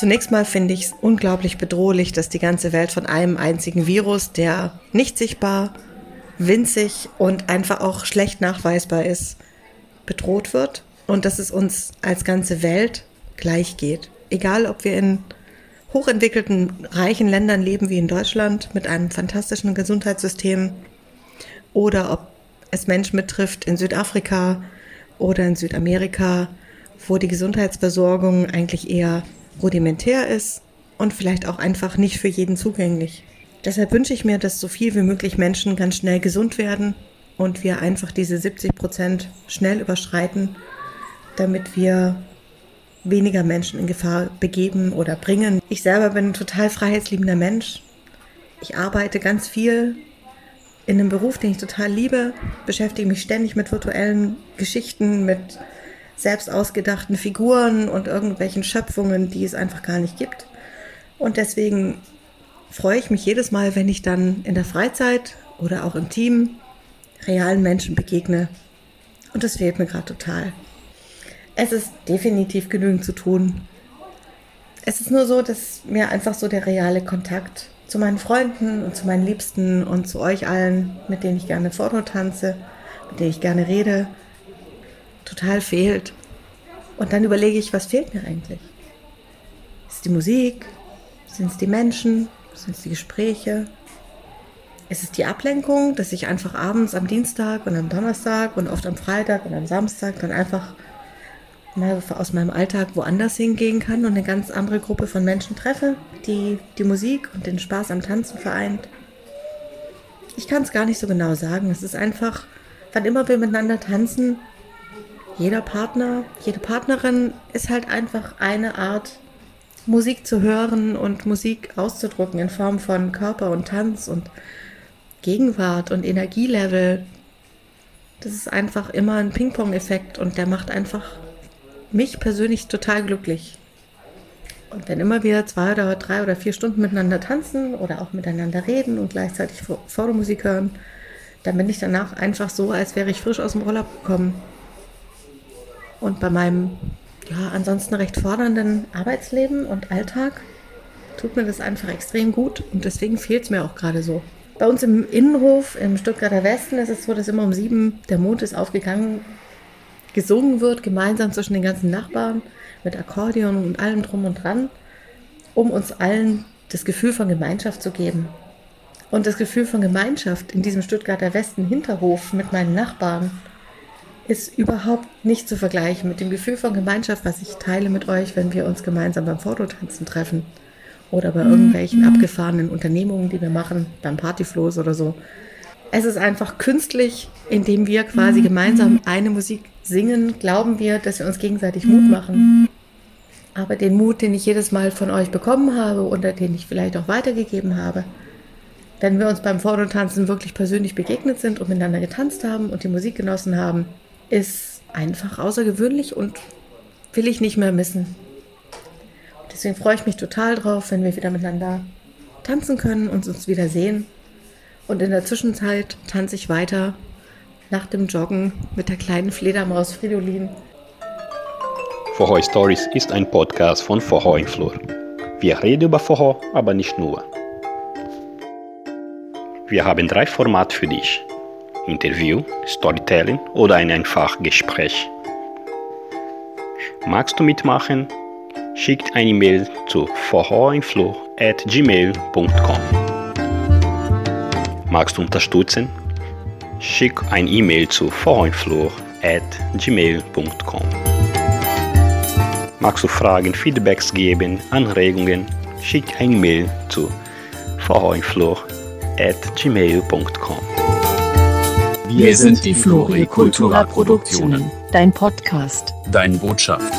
Zunächst mal finde ich es unglaublich bedrohlich, dass die ganze Welt von einem einzigen Virus, der nicht sichtbar, winzig und einfach auch schlecht nachweisbar ist, bedroht wird und dass es uns als ganze Welt gleich geht. Egal, ob wir in hochentwickelten, reichen Ländern leben wie in Deutschland mit einem fantastischen Gesundheitssystem oder ob es Menschen betrifft in Südafrika oder in Südamerika, wo die Gesundheitsversorgung eigentlich eher rudimentär ist und vielleicht auch einfach nicht für jeden zugänglich. Deshalb wünsche ich mir, dass so viel wie möglich Menschen ganz schnell gesund werden und wir einfach diese 70 Prozent schnell überschreiten, damit wir weniger Menschen in Gefahr begeben oder bringen. Ich selber bin ein total freiheitsliebender Mensch. Ich arbeite ganz viel in einem Beruf, den ich total liebe, beschäftige mich ständig mit virtuellen Geschichten, mit selbst ausgedachten Figuren und irgendwelchen Schöpfungen, die es einfach gar nicht gibt. Und deswegen freue ich mich jedes Mal, wenn ich dann in der Freizeit oder auch im Team realen Menschen begegne. Und das fehlt mir gerade total. Es ist definitiv genügend zu tun. Es ist nur so, dass mir einfach so der reale Kontakt zu meinen Freunden und zu meinen Liebsten und zu euch allen, mit denen ich gerne Foto tanze, mit denen ich gerne rede, total fehlt. Und dann überlege ich, was fehlt mir eigentlich? Ist es die Musik? Sind es die Menschen? Sind es die Gespräche? Ist es die Ablenkung, dass ich einfach abends am Dienstag und am Donnerstag und oft am Freitag und am Samstag dann einfach mal aus meinem Alltag woanders hingehen kann und eine ganz andere Gruppe von Menschen treffe, die die Musik und den Spaß am Tanzen vereint? Ich kann es gar nicht so genau sagen. Es ist einfach, wann immer wir miteinander tanzen, jeder Partner, jede Partnerin ist halt einfach eine Art, Musik zu hören und Musik auszudrücken in Form von Körper und Tanz und Gegenwart und Energielevel. Das ist einfach immer ein Ping-Pong-Effekt und der macht einfach mich persönlich total glücklich. Und wenn immer wir zwei oder drei oder vier Stunden miteinander tanzen oder auch miteinander reden und gleichzeitig Fotomusik hören, dann bin ich danach einfach so, als wäre ich frisch aus dem Urlaub gekommen. Und bei meinem ja, ansonsten recht fordernden Arbeitsleben und Alltag tut mir das einfach extrem gut und deswegen fehlt es mir auch gerade so. Bei uns im Innenhof im Stuttgarter Westen ist es so, dass immer um sieben der Mond ist aufgegangen, gesungen wird, gemeinsam zwischen den ganzen Nachbarn mit Akkordeon und allem drum und dran, um uns allen das Gefühl von Gemeinschaft zu geben. Und das Gefühl von Gemeinschaft in diesem Stuttgarter Westen Hinterhof mit meinen Nachbarn ist überhaupt nicht zu vergleichen mit dem Gefühl von Gemeinschaft, was ich teile mit euch, wenn wir uns gemeinsam beim Fototanzen treffen oder bei irgendwelchen mhm. abgefahrenen Unternehmungen, die wir machen, beim Partyfloß oder so. Es ist einfach künstlich, indem wir quasi mhm. gemeinsam eine Musik singen, glauben wir, dass wir uns gegenseitig Mut mhm. machen. Aber den Mut, den ich jedes Mal von euch bekommen habe oder den ich vielleicht auch weitergegeben habe, wenn wir uns beim Fototanzen wirklich persönlich begegnet sind und miteinander getanzt haben und die Musik genossen haben, ist einfach außergewöhnlich und will ich nicht mehr missen. Deswegen freue ich mich total drauf, wenn wir wieder miteinander tanzen können und uns wieder sehen. Und in der Zwischenzeit tanze ich weiter nach dem Joggen mit der kleinen Fledermaus Fridolin. Vorhoi Stories ist ein Podcast von Vorhoi Flur. Wir reden über Vorhoi, aber nicht nur. Wir haben drei Formate für dich. Interview, Storytelling oder ein einfach Gespräch. Magst du mitmachen? Schickt eine E-Mail zu vorhoinflow@gmail.com. Magst du unterstützen? Schick ein E-Mail zu vorhoinflow@gmail.com. Magst du Fragen, Feedbacks geben, Anregungen? Schick ein E-Mail zu vorhoinflow@gmail.com. Wir sind die Floricultura Produktionen. Dein Podcast. Deine Botschaft.